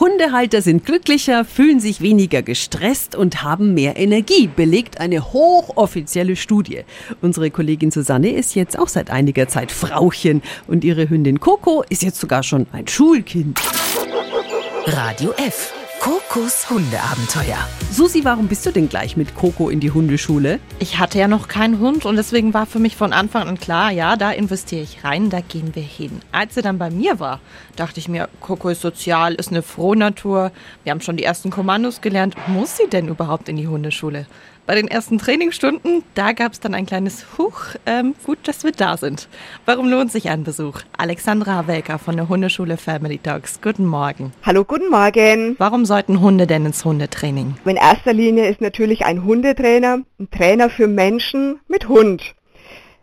Hundehalter sind glücklicher, fühlen sich weniger gestresst und haben mehr Energie, belegt eine hochoffizielle Studie. Unsere Kollegin Susanne ist jetzt auch seit einiger Zeit Frauchen und ihre Hündin Coco ist jetzt sogar schon ein Schulkind. Radio F. Kokos Hundeabenteuer. Susi, warum bist du denn gleich mit Coco in die Hundeschule? Ich hatte ja noch keinen Hund und deswegen war für mich von Anfang an klar, ja, da investiere ich rein, da gehen wir hin. Als sie dann bei mir war, dachte ich mir, Coco ist sozial, ist eine Frohnatur, wir haben schon die ersten Kommandos gelernt. Muss sie denn überhaupt in die Hundeschule? Bei den ersten Trainingsstunden, da gab es dann ein kleines Huch, ähm, gut, dass wir da sind. Warum lohnt sich ein Besuch? Alexandra Havelka von der Hundeschule Family Dogs. Guten Morgen. Hallo, guten Morgen. Warum sollten Hunde denn ins Hundetraining? In erster Linie ist natürlich ein Hundetrainer ein Trainer für Menschen mit Hund.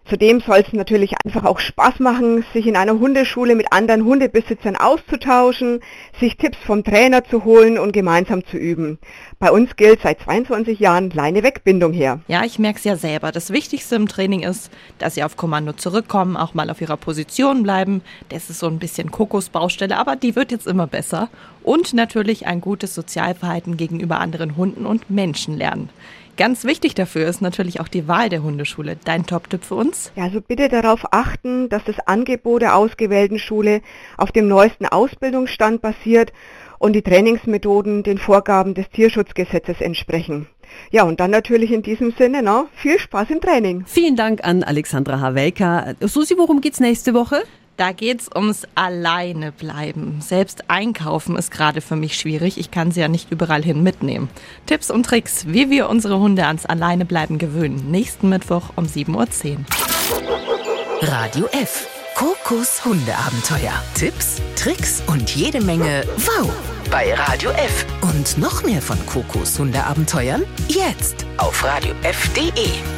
Zudem soll es natürlich einfach auch Spaß machen, sich in einer Hundeschule mit anderen Hundebesitzern auszutauschen, sich Tipps vom Trainer zu holen und gemeinsam zu üben. Bei uns gilt seit 22 Jahren Leine-Wegbindung her. Ja, ich merke es ja selber. Das Wichtigste im Training ist, dass sie auf Kommando zurückkommen, auch mal auf ihrer Position bleiben. Das ist so ein bisschen Kokosbaustelle, aber die wird jetzt immer besser. Und natürlich ein gutes Sozialverhalten gegenüber anderen Hunden und Menschen lernen. Ganz wichtig dafür ist natürlich auch die Wahl der Hundeschule. Dein Top-Tipp für uns? Ja, also bitte darauf achten, dass das Angebot der ausgewählten Schule auf dem neuesten Ausbildungsstand basiert und die Trainingsmethoden den Vorgaben des Tierschutzgesetzes entsprechen. Ja, und dann natürlich in diesem Sinne, ne, viel Spaß im Training. Vielen Dank an Alexandra Havelka. Susi, worum geht's nächste Woche? Da geht's ums Alleine bleiben. Selbst einkaufen ist gerade für mich schwierig. Ich kann sie ja nicht überall hin mitnehmen. Tipps und Tricks, wie wir unsere Hunde ans Alleinebleiben gewöhnen. Nächsten Mittwoch um 7.10 Uhr. Radio F. Kokos Hundeabenteuer. Tipps, Tricks und jede Menge Wow bei Radio F. Und noch mehr von Kokos Hundeabenteuern jetzt auf radiof.de.